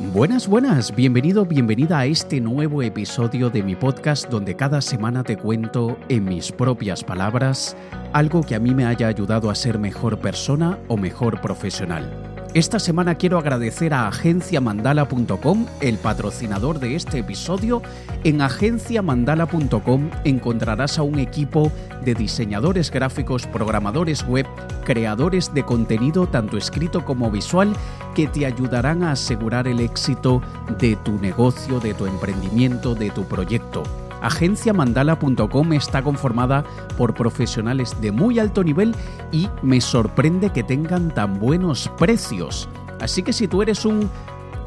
Buenas, buenas, bienvenido, bienvenida a este nuevo episodio de mi podcast donde cada semana te cuento en mis propias palabras algo que a mí me haya ayudado a ser mejor persona o mejor profesional. Esta semana quiero agradecer a agenciamandala.com, el patrocinador de este episodio. En agenciamandala.com encontrarás a un equipo de diseñadores gráficos, programadores web, creadores de contenido tanto escrito como visual que te ayudarán a asegurar el éxito de tu negocio, de tu emprendimiento, de tu proyecto. Agenciamandala.com está conformada por profesionales de muy alto nivel y me sorprende que tengan tan buenos precios. Así que si tú eres un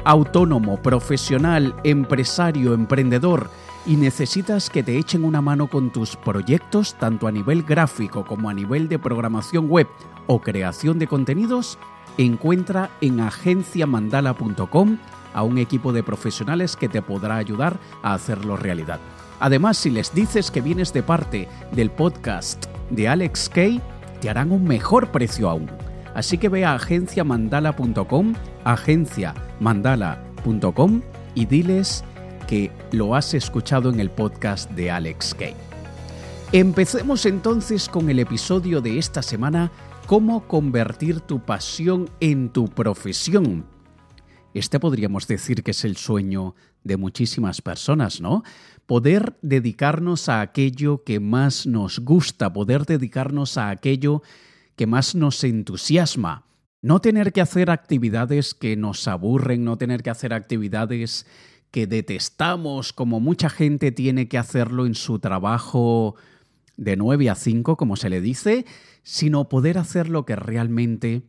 autónomo, profesional, empresario, emprendedor y necesitas que te echen una mano con tus proyectos, tanto a nivel gráfico como a nivel de programación web o creación de contenidos, encuentra en agenciamandala.com a un equipo de profesionales que te podrá ayudar a hacerlo realidad. Además, si les dices que vienes de parte del podcast de Alex Kay, te harán un mejor precio aún. Así que ve a agenciamandala.com, agenciamandala.com y diles que lo has escuchado en el podcast de Alex Kay. Empecemos entonces con el episodio de esta semana, cómo convertir tu pasión en tu profesión. Este podríamos decir que es el sueño de muchísimas personas, ¿no? Poder dedicarnos a aquello que más nos gusta, poder dedicarnos a aquello que más nos entusiasma. No tener que hacer actividades que nos aburren, no tener que hacer actividades que detestamos, como mucha gente tiene que hacerlo en su trabajo de 9 a 5, como se le dice, sino poder hacer lo que realmente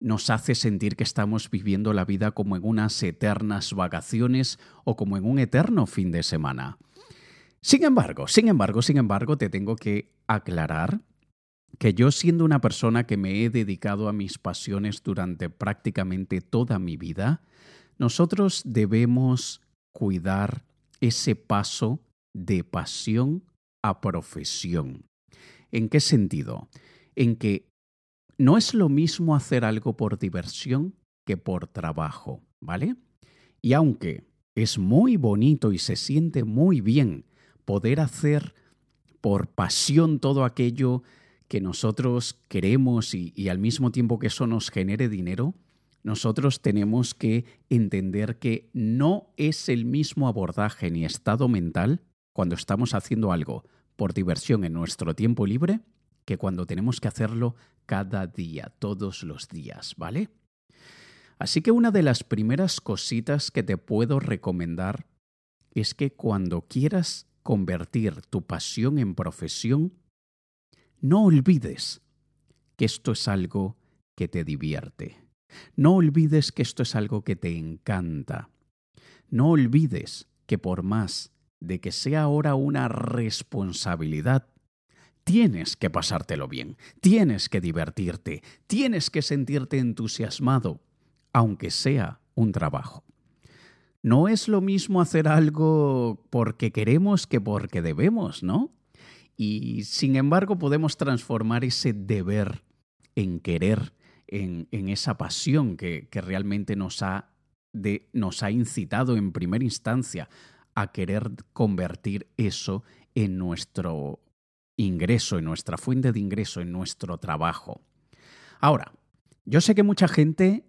nos hace sentir que estamos viviendo la vida como en unas eternas vacaciones o como en un eterno fin de semana. Sin embargo, sin embargo, sin embargo, te tengo que aclarar que yo siendo una persona que me he dedicado a mis pasiones durante prácticamente toda mi vida, nosotros debemos cuidar ese paso de pasión a profesión. ¿En qué sentido? En que no es lo mismo hacer algo por diversión que por trabajo, ¿vale? Y aunque es muy bonito y se siente muy bien poder hacer por pasión todo aquello que nosotros queremos y, y, al mismo tiempo que eso nos genere dinero, nosotros tenemos que entender que no es el mismo abordaje ni estado mental cuando estamos haciendo algo por diversión en nuestro tiempo libre que cuando tenemos que hacerlo cada día, todos los días, ¿vale? Así que una de las primeras cositas que te puedo recomendar es que cuando quieras convertir tu pasión en profesión, no olvides que esto es algo que te divierte. No olvides que esto es algo que te encanta. No olvides que por más de que sea ahora una responsabilidad, Tienes que pasártelo bien, tienes que divertirte, tienes que sentirte entusiasmado, aunque sea un trabajo. No es lo mismo hacer algo porque queremos que porque debemos, ¿no? Y sin embargo podemos transformar ese deber en querer, en, esa pasión que, realmente nos ha, nos ha incitado en primera instancia a querer convertir eso en nuestro ingreso, en nuestra fuente de ingreso, en nuestro trabajo. Ahora, yo sé que mucha gente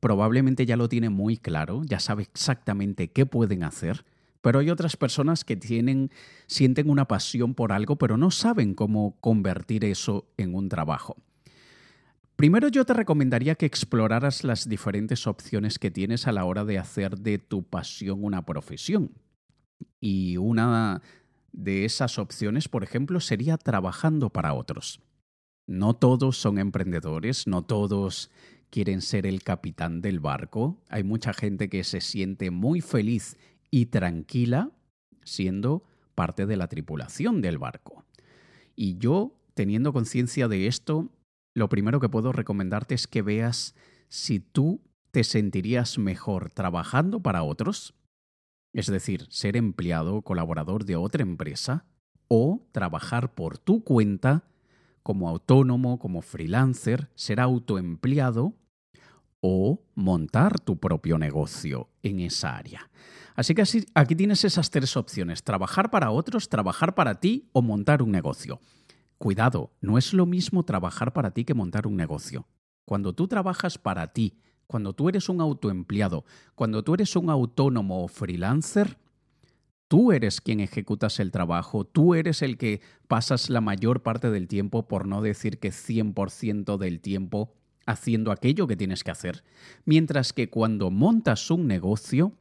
probablemente ya lo tiene muy claro, ya sabe exactamente qué pueden hacer, pero hay otras personas que tienen, sienten una pasión por algo, pero no saben cómo convertir eso en un trabajo. Primero yo te recomendaría que exploraras las diferentes opciones que tienes a la hora de hacer de tu pasión una profesión. Y una de esas opciones, por ejemplo, sería trabajando para otros. No todos son emprendedores, no todos quieren ser el capitán del barco. Hay mucha gente que se siente muy feliz y tranquila siendo parte de la tripulación del barco. Y yo, teniendo conciencia de esto, lo primero que puedo recomendarte es que veas si tú te sentirías mejor trabajando para otros es decir, ser empleado o colaborador de otra empresa, o trabajar por tu cuenta como autónomo, como freelancer, ser autoempleado, o montar tu propio negocio en esa área. Así que aquí tienes esas tres opciones, trabajar para otros, trabajar para ti o montar un negocio. Cuidado, no es lo mismo trabajar para ti que montar un negocio. Cuando tú trabajas para ti, cuando tú eres un autoempleado, cuando tú eres un autónomo o freelancer, tú eres quien ejecutas el trabajo, tú eres el que pasas la mayor parte del tiempo, por no decir que 100% del tiempo, haciendo aquello que tienes que hacer. Mientras que cuando montas un negocio,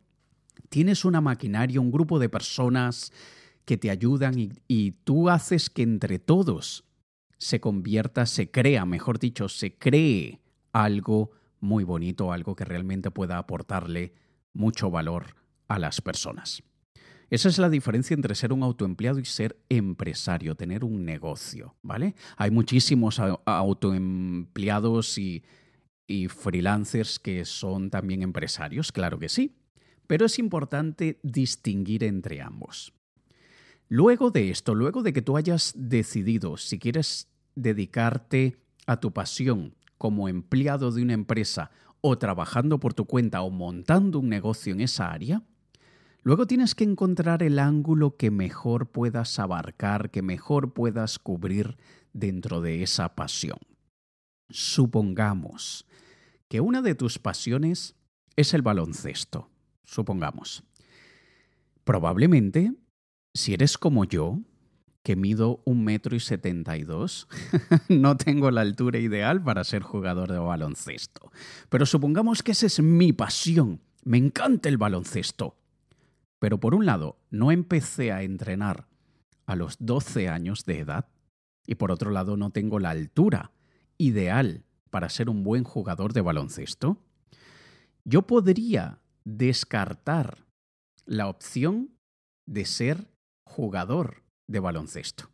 tienes una maquinaria, un grupo de personas que te ayudan y, tú haces que entre todos se convierta, se crea, mejor dicho, se cree algo muy bonito, algo que realmente pueda aportarle mucho valor a las personas. Esa es la diferencia entre ser un autoempleado y ser empresario, tener un negocio, ¿vale? Hay muchísimos autoempleados y, y freelancers que son también empresarios, claro que sí, pero es importante distinguir entre ambos. Luego de esto, luego de que tú hayas decidido si quieres dedicarte a tu pasión como empleado de una empresa o trabajando por tu cuenta o montando un negocio en esa área, Luego tienes que encontrar el ángulo que mejor puedas abarcar, que mejor puedas cubrir dentro de esa pasión. Supongamos que una de tus pasiones es el baloncesto. Supongamos. Probablemente, si eres como yo, que mido un metro y setenta y dos, no tengo la altura ideal para ser jugador de baloncesto. Pero supongamos que esa es mi pasión. Me encanta el baloncesto. Pero por un lado, no empecé a entrenar a los 12 años de edad y por otro lado no tengo la altura ideal para ser un buen jugador de baloncesto, yo podría descartar la opción de ser jugador de baloncesto.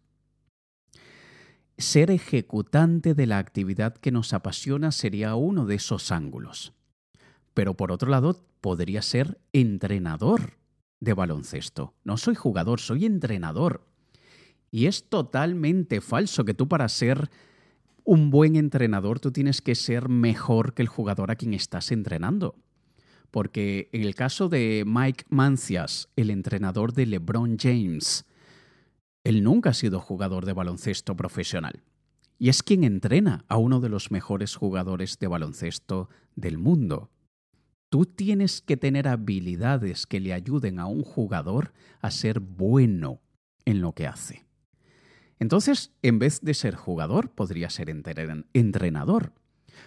Ser ejecutante de la actividad que nos apasiona sería uno de esos ángulos. Pero por otro lado, podría ser entrenador de baloncesto. No soy jugador, soy entrenador. Y es totalmente falso que tú para ser un buen entrenador tú tienes que ser mejor que el jugador a quien estás entrenando. Porque en el caso de Mike Mancias, el entrenador de LeBron James, él nunca ha sido jugador de baloncesto profesional. Y es quien entrena a uno de los mejores jugadores de baloncesto del mundo. Tú tienes que tener habilidades que le ayuden a un jugador a ser bueno en lo que hace. Entonces, en vez de ser jugador, podría ser entrenador,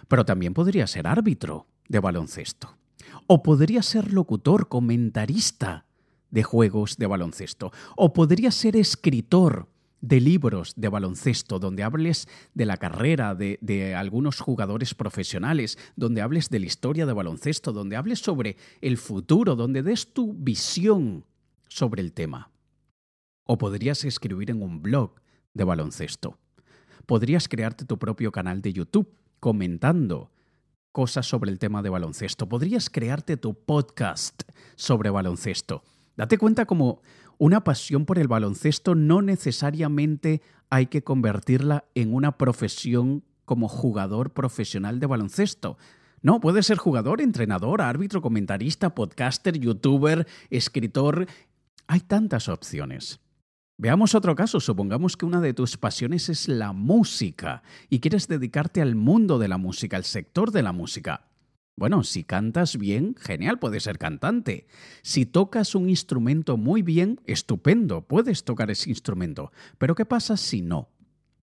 pero también podría ser árbitro de baloncesto, o podría ser locutor, comentarista de juegos de baloncesto, o podría ser escritor de libros de baloncesto, donde hables de la carrera de, algunos jugadores profesionales, donde hables de la historia de baloncesto, donde hables sobre el futuro, donde des tu visión sobre el tema. O podrías escribir en un blog de baloncesto. Podrías crearte tu propio canal de YouTube comentando cosas sobre el tema de baloncesto. Podrías crearte tu podcast sobre baloncesto. Date cuenta como una pasión por el baloncesto no necesariamente hay que convertirla en una profesión como jugador profesional de baloncesto. No, puede ser jugador, entrenador, árbitro, comentarista, podcaster, youtuber, escritor. Hay tantas opciones. Veamos otro caso. Supongamos que una de tus pasiones es la música y quieres dedicarte al mundo de la música, al sector de la música. Bueno, si cantas bien, genial, puedes ser cantante. Si tocas un instrumento muy bien, estupendo, puedes tocar ese instrumento. Pero ¿qué pasa si no?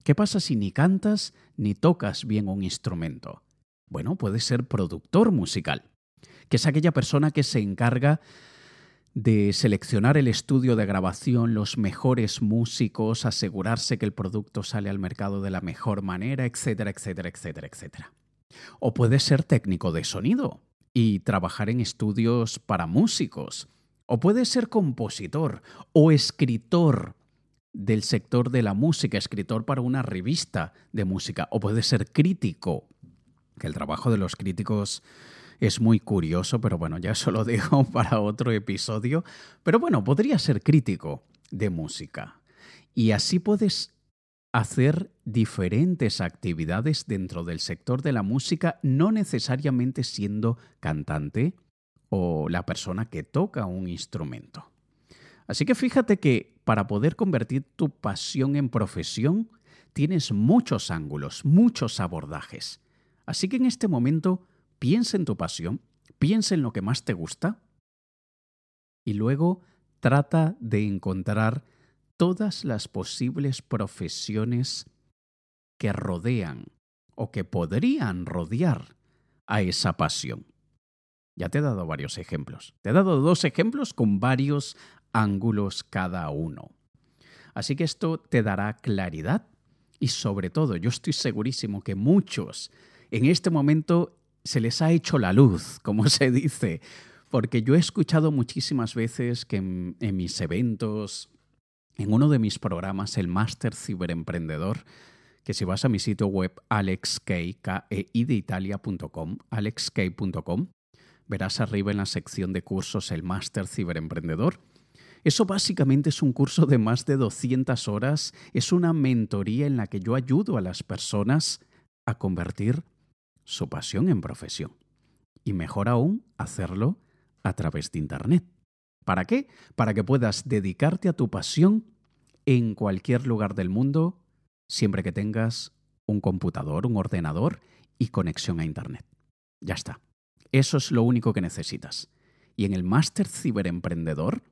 ¿Qué pasa si ni cantas ni tocas bien un instrumento? Bueno, puedes ser productor musical, que es aquella persona que se encarga de seleccionar el estudio de grabación, los mejores músicos, asegurarse que el producto sale al mercado de la mejor manera, etcétera, etcétera, etcétera, etcétera. O puedes ser técnico de sonido y trabajar en estudios para músicos. O puedes ser compositor o escritor del sector de la música, escritor para una revista de música. O puedes ser crítico, que el trabajo de los críticos es muy curioso, pero bueno, ya eso lo dejo para otro episodio. Pero bueno, podría ser crítico de música. Y así puedes hacer diferentes actividades dentro del sector de la música, no necesariamente siendo cantante o la persona que toca un instrumento. Así que fíjate que para poder convertir tu pasión en profesión, tienes muchos ángulos, muchos abordajes. Así que en este momento piensa en tu pasión, piensa en lo que más te gusta y luego trata de encontrar todas las posibles profesiones que rodean o que podrían rodear a esa pasión. Ya te he dado varios ejemplos. Te he dado dos ejemplos con varios ángulos cada uno. Así que esto te dará claridad y sobre todo yo estoy segurísimo que muchos en este momento se les ha hecho la luz, como se dice, porque yo he escuchado muchísimas veces que en, mis eventos, en uno de mis programas, el Máster Ciberemprendedor, que si vas a mi sitio web alexkeideitalia.com, alexkei.com, verás arriba en la sección de cursos el Máster Ciberemprendedor. Eso básicamente es un curso de más de 200 horas, es una mentoría en la que yo ayudo a las personas a convertir su pasión en profesión. Y mejor aún, hacerlo a través de Internet. ¿Para qué? Para que puedas dedicarte a tu pasión en cualquier lugar del mundo, siempre que tengas un computador, un ordenador y conexión a Internet. Ya está. Eso es lo único que necesitas. Y en el Máster Ciberemprendedor,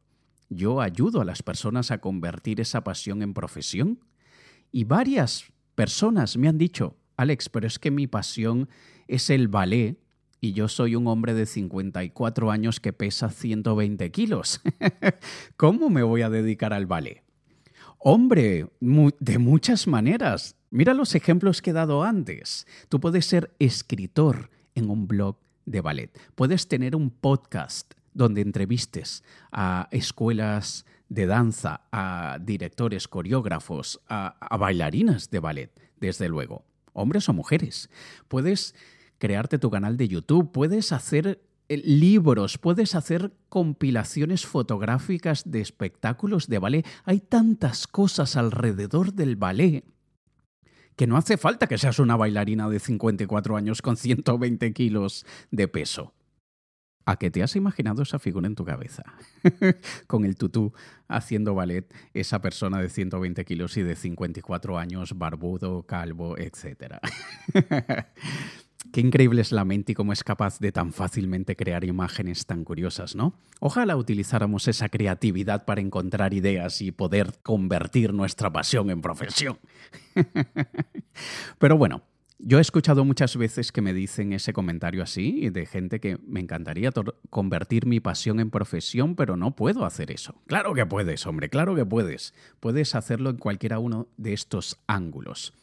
yo ayudo a las personas a convertir esa pasión en profesión. Y varias personas me han dicho, Alex, pero es que mi pasión es el ballet y yo soy un hombre de 54 años que pesa 120 kilos. ¿Cómo me voy a dedicar al ballet? Hombre, de muchas maneras. Mira los ejemplos que he dado antes. Tú puedes ser escritor en un blog de ballet. Puedes tener un podcast donde entrevistes a escuelas de danza, a directores, coreógrafos, a, a bailarinas de ballet, desde luego, hombres o mujeres. Puedes crearte tu canal de YouTube, puedes hacer eh, libros, puedes hacer compilaciones fotográficas de espectáculos de ballet. Hay tantas cosas alrededor del ballet que no hace falta que seas una bailarina de 54 años con 120 kilos de peso. ¿A qué te has imaginado esa figura en tu cabeza? Con el tutú haciendo ballet, esa persona de 120 kilos y de 54 años, barbudo, calvo, etc. Qué increíble es la mente y cómo es capaz de tan fácilmente crear imágenes tan curiosas, ¿no? Ojalá utilizáramos esa creatividad para encontrar ideas y poder convertir nuestra pasión en profesión. Pero bueno, yo he escuchado muchas veces que me dicen ese comentario así, de gente que me encantaría convertir mi pasión en profesión, pero no puedo hacer eso. Claro que puedes, hombre, claro que puedes. Puedes hacerlo en cualquiera uno de estos ángulos.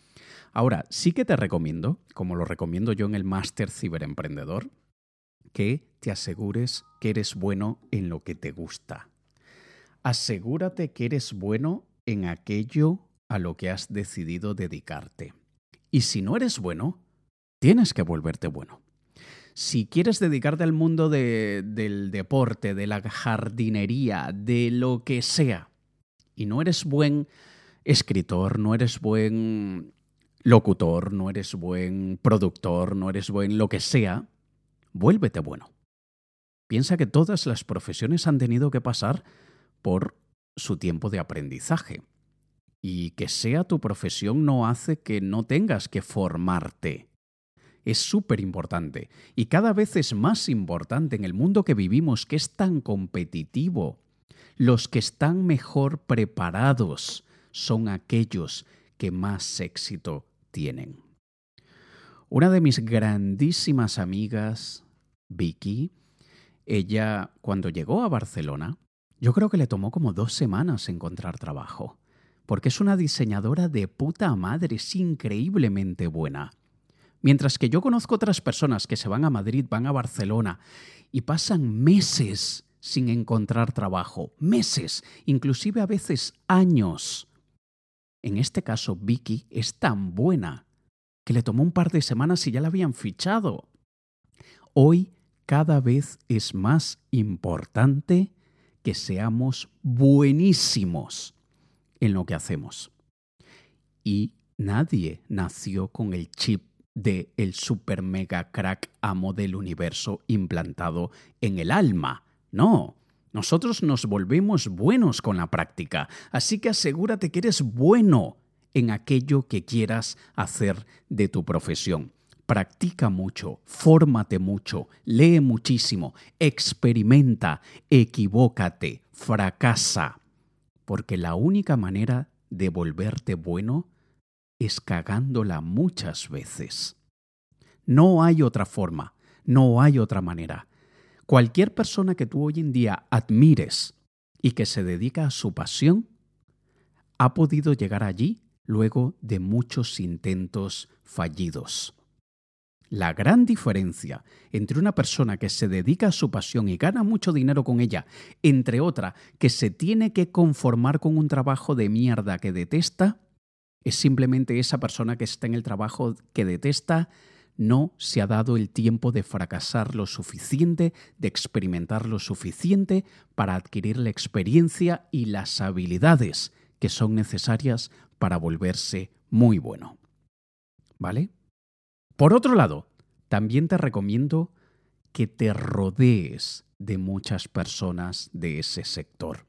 Ahora, sí que te recomiendo, como lo recomiendo yo en el Máster Ciberemprendedor, que te asegures que eres bueno en lo que te gusta. Asegúrate que eres bueno en aquello a lo que has decidido dedicarte. Y si no eres bueno, tienes que volverte bueno. Si quieres dedicarte al mundo del deporte, de la jardinería, de lo que sea, y no eres buen escritor, no eres buen locutor, no eres buen productor, no eres buen lo que sea, vuélvete bueno. Piensa que todas las profesiones han tenido que pasar por su tiempo de aprendizaje. Y que sea tu profesión no hace que no tengas que formarte. Es súper importante. Y cada vez es más importante en el mundo que vivimos, que es tan competitivo. Los que están mejor preparados son aquellos que más éxito tienen. Una de mis grandísimas amigas, Vicky, ella cuando llegó a Barcelona, yo creo que le tomó como dos semanas encontrar trabajo, porque es una diseñadora de puta madre, es increíblemente buena. Mientras que yo conozco otras personas que se van a Madrid, van a Barcelona y pasan meses sin encontrar trabajo, meses, inclusive a veces años, en este caso, Vicky es tan buena que le tomó un par de semanas y ya la habían fichado. Hoy cada vez es más importante que seamos buenísimos en lo que hacemos. Y nadie nació con el chip de el super mega crack amo del universo implantado en el alma. No, nosotros nos volvemos buenos con la práctica, así que asegúrate que eres bueno en aquello que quieras hacer de tu profesión. Practica mucho, fórmate mucho, lee muchísimo, experimenta, equivócate, fracasa, porque la única manera de volverte bueno es cagándola muchas veces. No hay otra forma, no hay otra manera. Cualquier persona que tú hoy en día admires y que se dedica a su pasión, ha podido llegar allí luego de muchos intentos fallidos. La gran diferencia entre una persona que se dedica a su pasión y gana mucho dinero con ella, entre otra que se tiene que conformar con un trabajo de mierda que detesta, es simplemente esa persona que está en el trabajo que detesta no se ha dado el tiempo de fracasar lo suficiente, de experimentar lo suficiente para adquirir la experiencia y las habilidades que son necesarias para volverse muy bueno. ¿Vale? Por otro lado, también te recomiendo que te rodees de muchas personas de ese sector.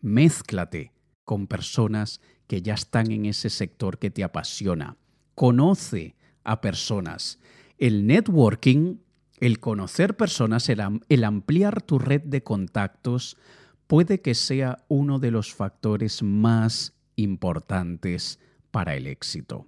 Mézclate con personas que ya están en ese sector que te apasiona. Conoce a personas. El networking, el conocer personas, el, ampliar tu red de contactos, puede que sea uno de los factores más importantes para el éxito.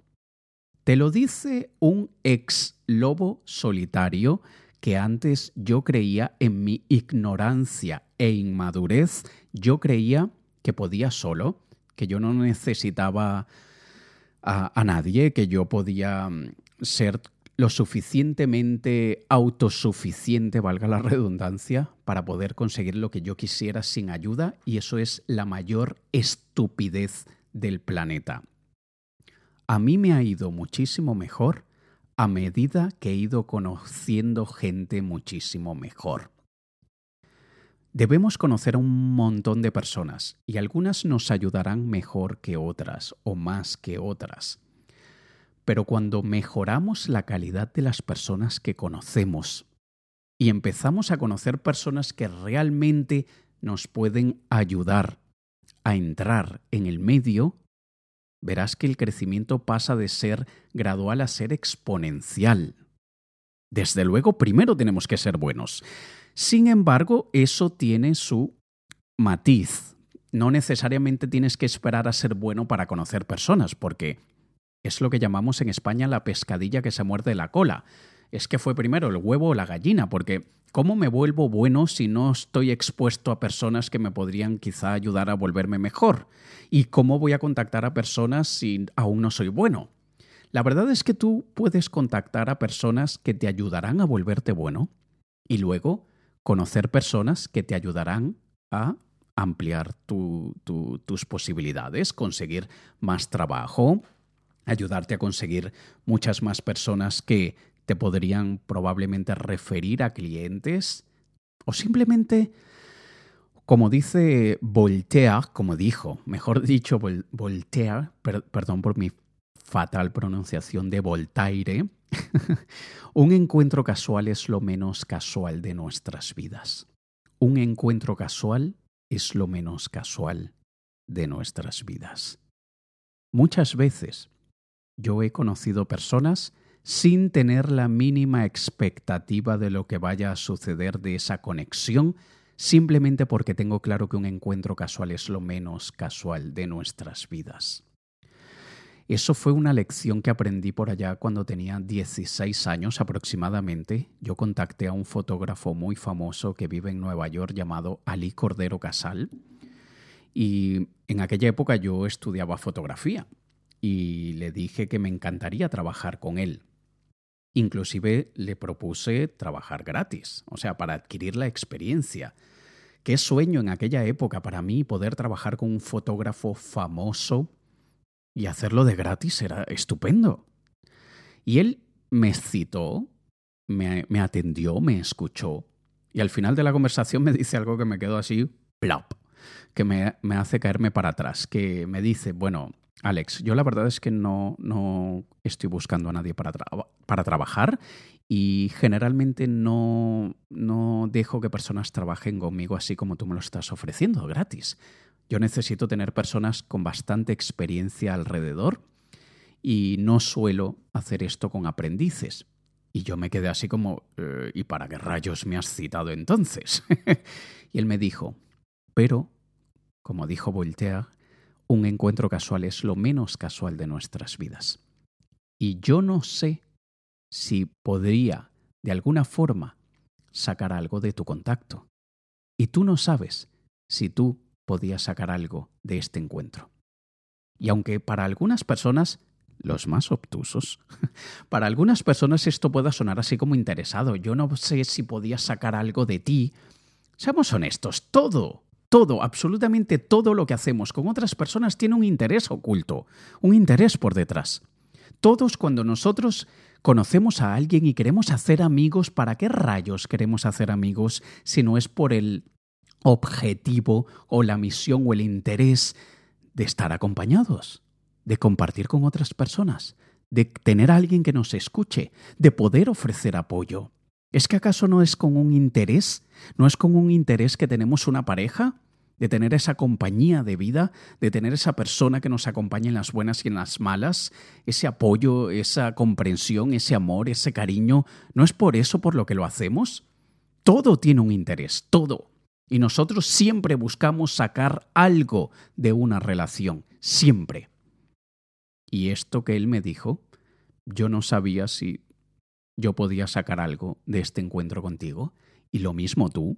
Te lo dice un ex lobo solitario que antes yo creía en mi ignorancia e inmadurez, yo creía que podía solo, que yo no necesitaba a, nadie, que yo podía mm, ser lo suficientemente autosuficiente, valga la redundancia, para poder conseguir lo que yo quisiera sin ayuda y eso es la mayor estupidez del planeta. A mí me ha ido muchísimo mejor a medida que he ido conociendo gente muchísimo mejor. Debemos conocer a un montón de personas y algunas nos ayudarán mejor que otras o más que otras. Pero cuando mejoramos la calidad de las personas que conocemos y empezamos a conocer personas que realmente nos pueden ayudar a entrar en el medio, verás que el crecimiento pasa de ser gradual a ser exponencial. Desde luego, primero tenemos que ser buenos. Sin embargo, eso tiene su matiz. No necesariamente tienes que esperar a ser bueno para conocer personas, porque es lo que llamamos en España la pescadilla que se muerde la cola. Es que fue primero el huevo o la gallina, porque ¿cómo me vuelvo bueno si no estoy expuesto a personas que me podrían quizá ayudar a volverme mejor? ¿Y cómo voy a contactar a personas si aún no soy bueno? La verdad es que tú puedes contactar a personas que te ayudarán a volverte bueno y luego conocer personas que te ayudarán a ampliar tus posibilidades, conseguir más trabajo, ayudarte a conseguir muchas más personas que te podrían probablemente referir a clientes o simplemente, como dice Voltaire, como dijo, mejor dicho, Voltaire, perdón por mi fatal pronunciación de Voltaire, un encuentro casual es lo menos casual de nuestras vidas. Un encuentro casual es lo menos casual de nuestras vidas. Muchas veces yo he conocido personas sin tener la mínima expectativa de lo que vaya a suceder de esa conexión, simplemente porque tengo claro que un encuentro casual es lo menos casual de nuestras vidas. Eso fue una lección que aprendí por allá cuando tenía 16 años aproximadamente. Yo contacté a un fotógrafo muy famoso que vive en Nueva York llamado Ali Cordero Casal. Y en aquella época yo estudiaba fotografía y le dije que me encantaría trabajar con él. Inclusive le propuse trabajar gratis, o sea, para adquirir la experiencia. Qué sueño en aquella época para mí poder trabajar con un fotógrafo famoso y hacerlo de gratis era estupendo. Y él me citó, me, atendió, me escuchó y al final de la conversación me dice algo que me quedó así, plop, que me hace caerme para atrás, que me dice, bueno, Alex, yo la verdad es que no, no estoy buscando a nadie para, para trabajar y generalmente no, no dejo que personas trabajen conmigo así como tú me lo estás ofreciendo, gratis. Yo necesito tener personas con bastante experiencia alrededor y no suelo hacer esto con aprendices. Y yo me quedé así como, eh, ¿y para qué rayos me has citado entonces? y él me dijo, pero, como dijo Voltaire, un encuentro casual es lo menos casual de nuestras vidas. Y yo no sé si podría, de alguna forma, sacar algo de tu contacto. Y tú no sabes si tú podías sacar algo de este encuentro. Y aunque para algunas personas, los más obtusos, para algunas personas esto pueda sonar así como interesado, yo no sé si podías sacar algo de ti, seamos honestos, todo todo, absolutamente todo lo que hacemos con otras personas tiene un interés oculto, un interés por detrás. Todos cuando nosotros conocemos a alguien y queremos hacer amigos, ¿para qué rayos queremos hacer amigos si no es por el objetivo o la misión o el interés de estar acompañados, de compartir con otras personas, de tener a alguien que nos escuche, de poder ofrecer apoyo? ¿Es que acaso no es con un interés? ¿No es con un interés que tenemos una pareja? De tener esa compañía de vida, de tener esa persona que nos acompaña en las buenas y en las malas, ese apoyo, esa comprensión, ese amor, ese cariño. ¿No es por eso por lo que lo hacemos? Todo tiene un interés, todo. Y nosotros siempre buscamos sacar algo de una relación, siempre. Y esto que él me dijo, yo no sabía si yo podía sacar algo de este encuentro contigo. Y lo mismo tú.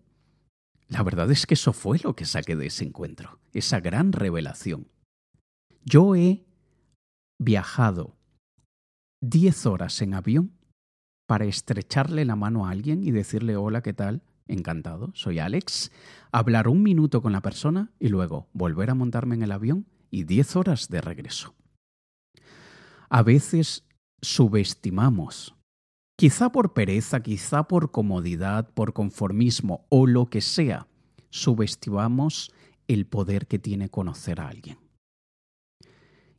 La verdad es que eso fue lo que saqué de ese encuentro, esa gran revelación. Yo he viajado diez horas en avión para estrecharle la mano a alguien y decirle hola, ¿qué tal? Encantado, soy Alex. Hablar un minuto con la persona y luego volver a montarme en el avión y diez horas de regreso. A veces subestimamos Quizá por pereza, quizá por comodidad, por conformismo o lo que sea, subestimamos el poder que tiene conocer a alguien.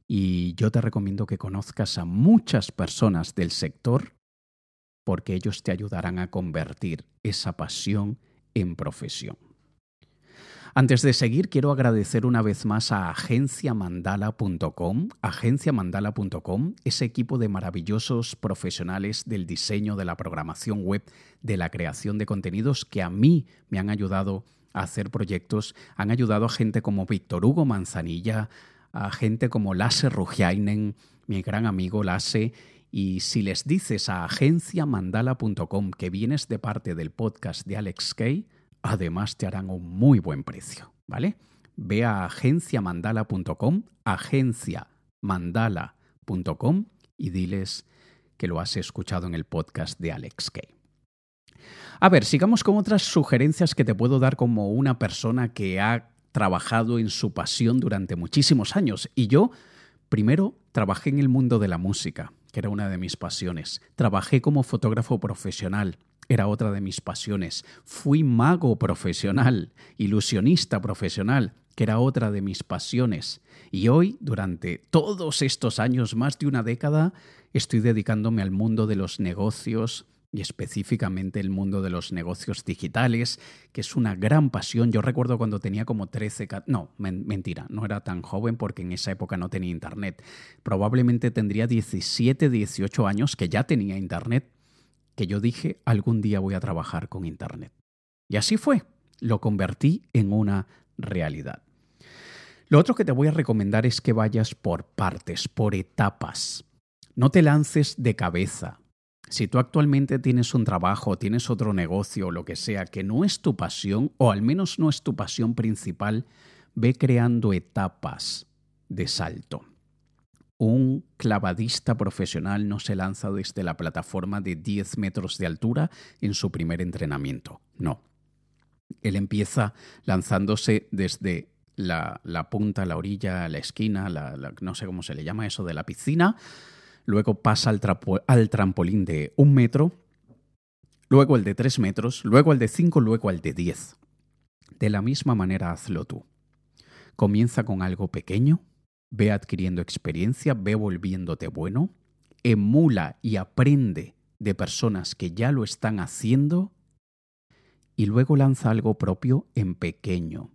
Y yo te recomiendo que conozcas a muchas personas del sector porque ellos te ayudarán a convertir esa pasión en profesión. Antes de seguir, quiero agradecer una vez más a agenciamandala.com, agenciamandala.com, ese equipo de maravillosos profesionales del diseño, de la programación web, de la creación de contenidos que a mí me han ayudado a hacer proyectos, han ayudado a gente como Víctor Hugo Manzanilla, a gente como Lasse Rugiainen, mi gran amigo Lasse, y si les dices a agenciamandala.com que vienes de parte del podcast de Alex Kay, Además te harán un muy buen precio, ¿vale? Ve a agenciamandala.com, agenciamandala.com y diles que lo has escuchado en el podcast de Alex Kay. A ver, sigamos con otras sugerencias que te puedo dar como una persona que ha trabajado en su pasión durante muchísimos años. Y yo, primero, trabajé en el mundo de la música, que era una de mis pasiones. Trabajé como fotógrafo profesional era otra de mis pasiones. Fui mago profesional, ilusionista profesional, que era otra de mis pasiones. Y hoy, durante todos estos años, más de una década, estoy dedicándome al mundo de los negocios y específicamente el mundo de los negocios digitales, que es una gran pasión. Yo recuerdo cuando tenía como 13, no, mentira, no era tan joven porque en esa época no tenía internet. Probablemente tendría 17, 18 años que ya tenía internet que yo dije algún día voy a trabajar con Internet. Y así fue, lo convertí en una realidad. Lo otro que te voy a recomendar es que vayas por partes, por etapas. No te lances de cabeza. Si tú actualmente tienes un trabajo, tienes otro negocio o lo que sea que no es tu pasión, o al menos no es tu pasión principal, ve creando etapas de salto. Un clavadista profesional no se lanza desde la plataforma de 10 metros de altura en su primer entrenamiento. No. Él empieza lanzándose desde la, punta, la orilla, la esquina, no sé cómo se le llama eso, de la piscina. Luego pasa al, trampolín de un metro, luego el de tres metros, luego el de cinco, luego el de diez. De la misma manera hazlo tú. Comienza con algo pequeño, ve adquiriendo experiencia, ve volviéndote bueno, emula y aprende de personas que ya lo están haciendo y luego lanza algo propio en pequeño.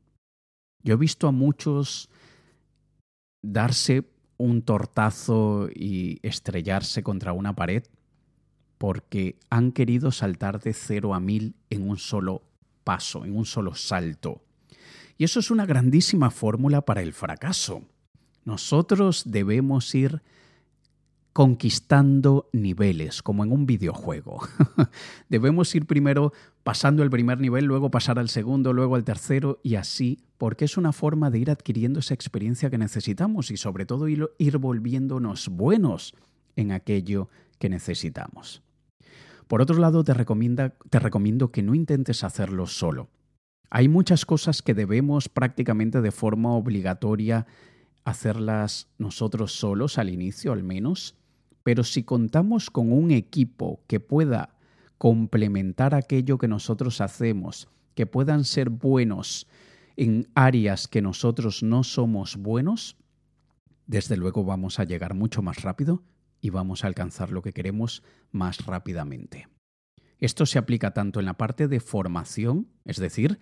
Yo he visto a muchos darse un tortazo y estrellarse contra una pared porque han querido saltar de cero a mil en un solo paso, en un solo salto. Y eso es una grandísima fórmula para el fracaso. Nosotros debemos ir conquistando niveles, como en un videojuego. Debemos ir primero pasando el primer nivel, luego pasar al segundo, luego al tercero y así, porque es una forma de ir adquiriendo esa experiencia que necesitamos y sobre todo ir, volviéndonos buenos en aquello que necesitamos. Por otro lado, te, te recomiendo que no intentes hacerlo solo. Hay muchas cosas que debemos prácticamente de forma obligatoria hacerlas nosotros solos al inicio al menos, pero si contamos con un equipo que pueda complementar aquello que nosotros hacemos, que puedan ser buenos en áreas que nosotros no somos buenos, desde luego vamos a llegar mucho más rápido y vamos a alcanzar lo que queremos más rápidamente. Esto se aplica tanto en la parte de formación, es decir,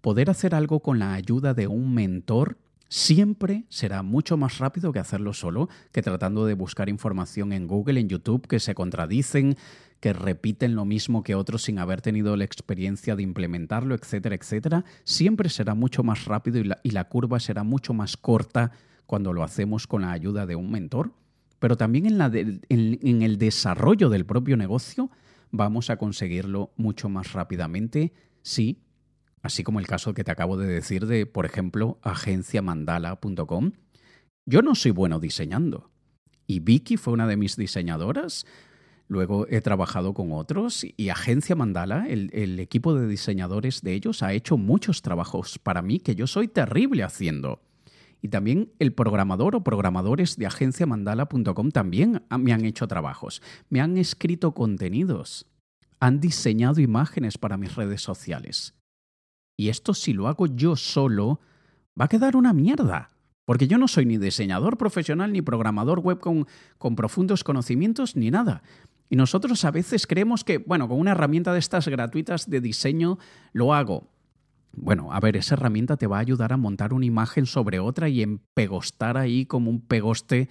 poder hacer algo con la ayuda de un mentor siempre será mucho más rápido que hacerlo solo, que tratando de buscar información en Google, en YouTube, que se contradicen, que repiten lo mismo que otros sin haber tenido la experiencia de implementarlo, etcétera, etcétera. Siempre será mucho más rápido y la, curva será mucho más corta cuando lo hacemos con la ayuda de un mentor. Pero también en, en el desarrollo del propio negocio vamos a conseguirlo mucho más rápidamente si así como el caso que te acabo de decir de, por ejemplo, agenciamandala.com. Yo no soy bueno diseñando. Y Vicky fue una de mis diseñadoras. Luego he trabajado con otros y Agencia Mandala, el, equipo de diseñadores de ellos, ha hecho muchos trabajos para mí que yo soy terrible haciendo. Y también el programador o programadores de agenciamandala.com también me han hecho trabajos, me han escrito contenidos, han diseñado imágenes para mis redes sociales. Y esto si lo hago yo solo, va a quedar una mierda. Porque yo no soy ni diseñador profesional, ni programador web con, con profundos conocimientos, ni nada. Y nosotros a veces creemos que, bueno, con una herramienta de estas gratuitas de diseño lo hago. Bueno, a ver, esa herramienta te va a ayudar a montar una imagen sobre otra y empegostar ahí como un pegoste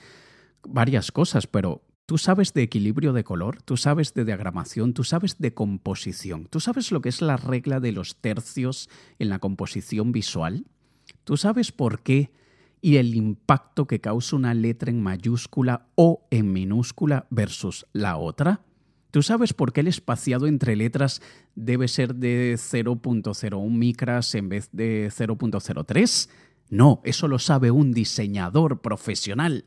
varias cosas, pero Tú sabes de equilibrio de color, tú sabes de diagramación, tú sabes de composición, tú sabes lo que es la regla de los tercios en la composición visual, tú sabes por qué y el impacto que causa una letra en mayúscula o en minúscula versus la otra. ¿Tú sabes por qué el espaciado entre letras debe ser de 0.01 micras en vez de 0.03? No, eso lo sabe un diseñador profesional.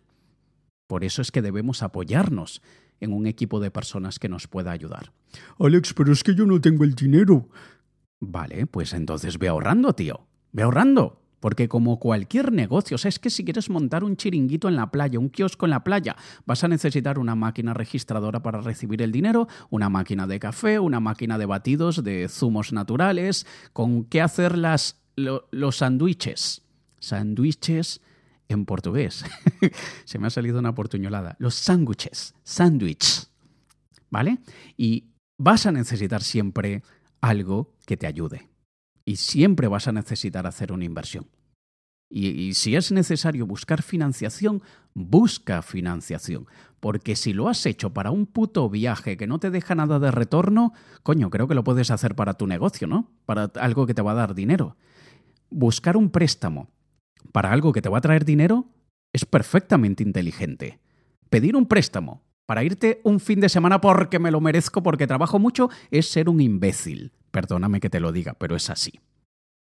Por eso es que debemos apoyarnos en un equipo de personas que nos pueda ayudar. Alex, pero es que yo no tengo el dinero. Vale, pues entonces ve ahorrando, tío. Ve ahorrando. Porque como cualquier negocio, o sea, es que si quieres montar un chiringuito en la playa, un kiosco en la playa, vas a necesitar una máquina registradora para recibir el dinero, una máquina de café, una máquina de batidos, de zumos naturales, con qué hacer las, los sándwiches. Sándwiches en portugués. Se me ha salido una portuñolada. Los sándwiches, sándwich. ¿Vale? Y vas a necesitar siempre algo que te ayude. Y siempre vas a necesitar hacer una inversión. Y, y, si es necesario buscar financiación, busca financiación. Porque si lo has hecho para un puto viaje que no te deja nada de retorno, coño, creo que lo puedes hacer para tu negocio, ¿no? Para algo que te va a dar dinero. Buscar un préstamo para algo que te va a traer dinero es perfectamente inteligente. Pedir un préstamo para irte un fin de semana porque me lo merezco, porque trabajo mucho, es ser un imbécil. Perdóname que te lo diga, pero es así.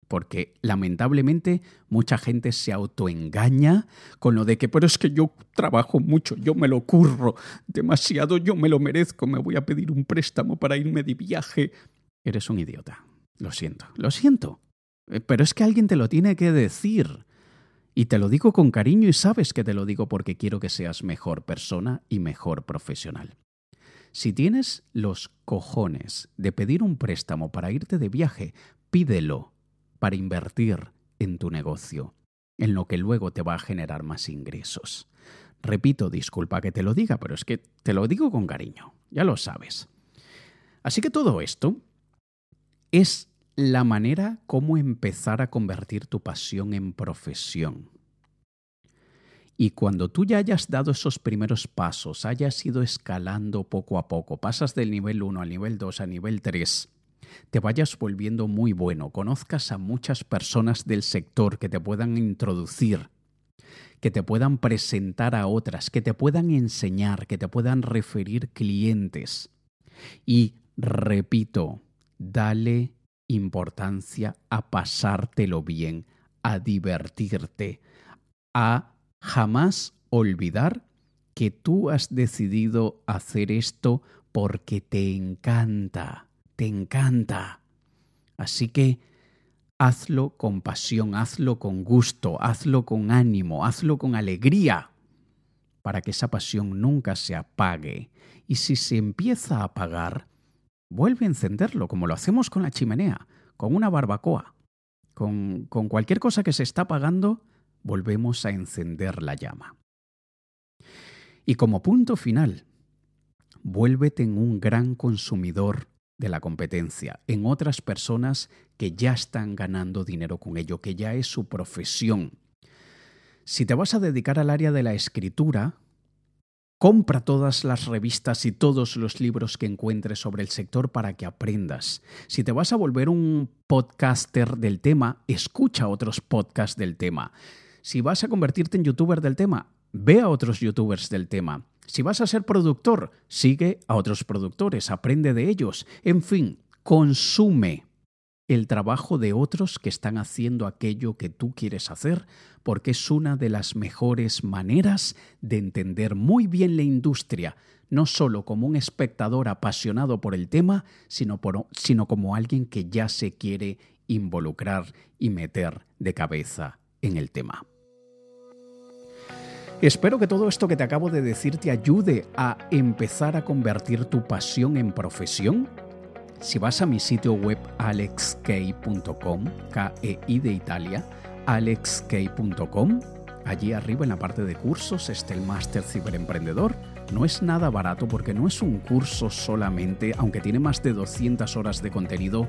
Porque lamentablemente mucha gente se autoengaña con lo de que, pero es que yo trabajo mucho, yo me lo curro demasiado, yo me lo merezco, me voy a pedir un préstamo para irme de viaje. Eres un idiota. Lo siento, lo siento. Eh, pero es que alguien te lo tiene que decir. Y te lo digo con cariño y sabes que te lo digo porque quiero que seas mejor persona y mejor profesional. Si tienes los cojones de pedir un préstamo para irte de viaje, pídelo para invertir en tu negocio. en lo que luego te va a generar más ingresos. Repito, disculpa que te lo diga, pero es que te lo digo con cariño, ya lo sabes. Así que todo esto es la manera como empezar a convertir tu pasión en profesión. Y cuando tú ya hayas dado esos primeros pasos, hayas ido escalando poco a poco, pasas del nivel 1 al nivel 2, al nivel 3, te vayas volviendo muy bueno, conozcas a muchas personas del sector que te puedan introducir, que te puedan presentar a otras, que te puedan enseñar, que te puedan referir clientes. Y repito, dale importancia a pasártelo bien, a divertirte, a jamás olvidar que tú has decidido hacer esto porque te encanta, te encanta. Así que hazlo con pasión, hazlo con gusto, hazlo con ánimo, hazlo con alegría, para que esa pasión nunca se apague. Y si se empieza a apagar, vuelve a encenderlo, como lo hacemos con la chimenea, con una barbacoa. Con, con cualquier cosa que se está apagando, volvemos a encender la llama. Y como punto final, vuélvete en un gran consumidor de la competencia, en otras personas que ya están ganando dinero con ello, que ya es su profesión. Si te vas a dedicar al área de la escritura, Compra todas las revistas y todos los libros que encuentres sobre el sector para que aprendas. Si te vas a volver un podcaster del tema, escucha otros podcasts del tema. Si vas a convertirte en youtuber del tema, ve a otros youtubers del tema. Si vas a ser productor, sigue a otros productores, aprende de ellos. En fin, consume el trabajo de otros que están haciendo aquello que tú quieres hacer, porque es una de las mejores maneras de entender muy bien la industria, no solo como un espectador apasionado por el tema, sino, sino como alguien que ya se quiere involucrar y meter de cabeza en el tema. Espero que todo esto que te acabo de decir te ayude a empezar a convertir tu pasión en profesión si vas a mi sitio web alexkey.com, K-E-I de Italia, alexkey.com, allí arriba en la parte de cursos está el Máster Ciberemprendedor. No es nada barato porque no es un curso solamente, aunque tiene más de 200 horas de contenido,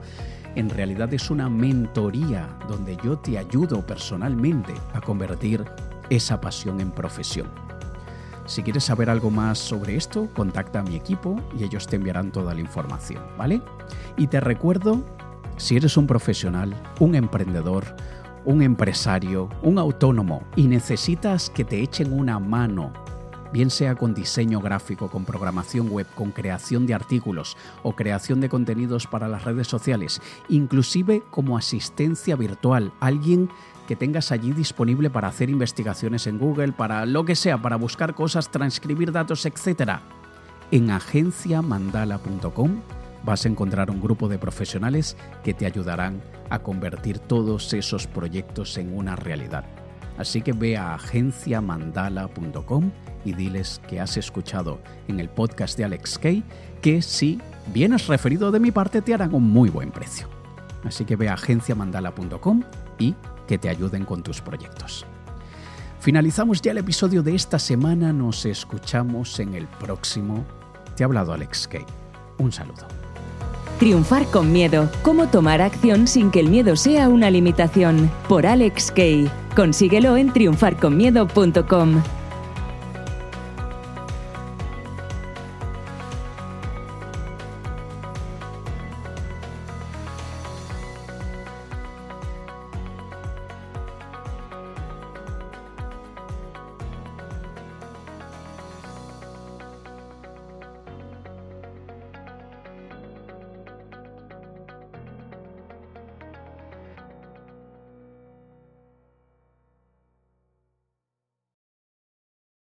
en realidad es una mentoría donde yo te ayudo personalmente a convertir esa pasión en profesión. Si quieres saber algo más sobre esto, contacta a mi equipo y ellos te enviarán toda la información, ¿vale? Y te recuerdo, si eres un profesional, un emprendedor, un empresario, un autónomo y necesitas que te echen una mano, bien sea con diseño gráfico, con programación web, con creación de artículos o creación de contenidos para las redes sociales, inclusive como asistencia virtual, alguien que tengas allí disponible para hacer investigaciones en Google, para lo que sea, para buscar cosas, transcribir datos, etc. En agenciamandala.com vas a encontrar un grupo de profesionales que te ayudarán a convertir todos esos proyectos en una realidad. Así que ve a agenciamandala.com y diles que has escuchado en el podcast de Alex Kay que si vienes referido de mi parte te harán un muy buen precio. Así que ve a agenciamandala.com y que te ayuden con tus proyectos. Finalizamos ya el episodio de esta semana, nos escuchamos en el próximo. Te ha hablado Alex Kay. Un saludo. Triunfar con miedo. Cómo tomar acción sin que el miedo sea una limitación. Por Alex Kay. Consíguelo en triunfarconmiedo.com.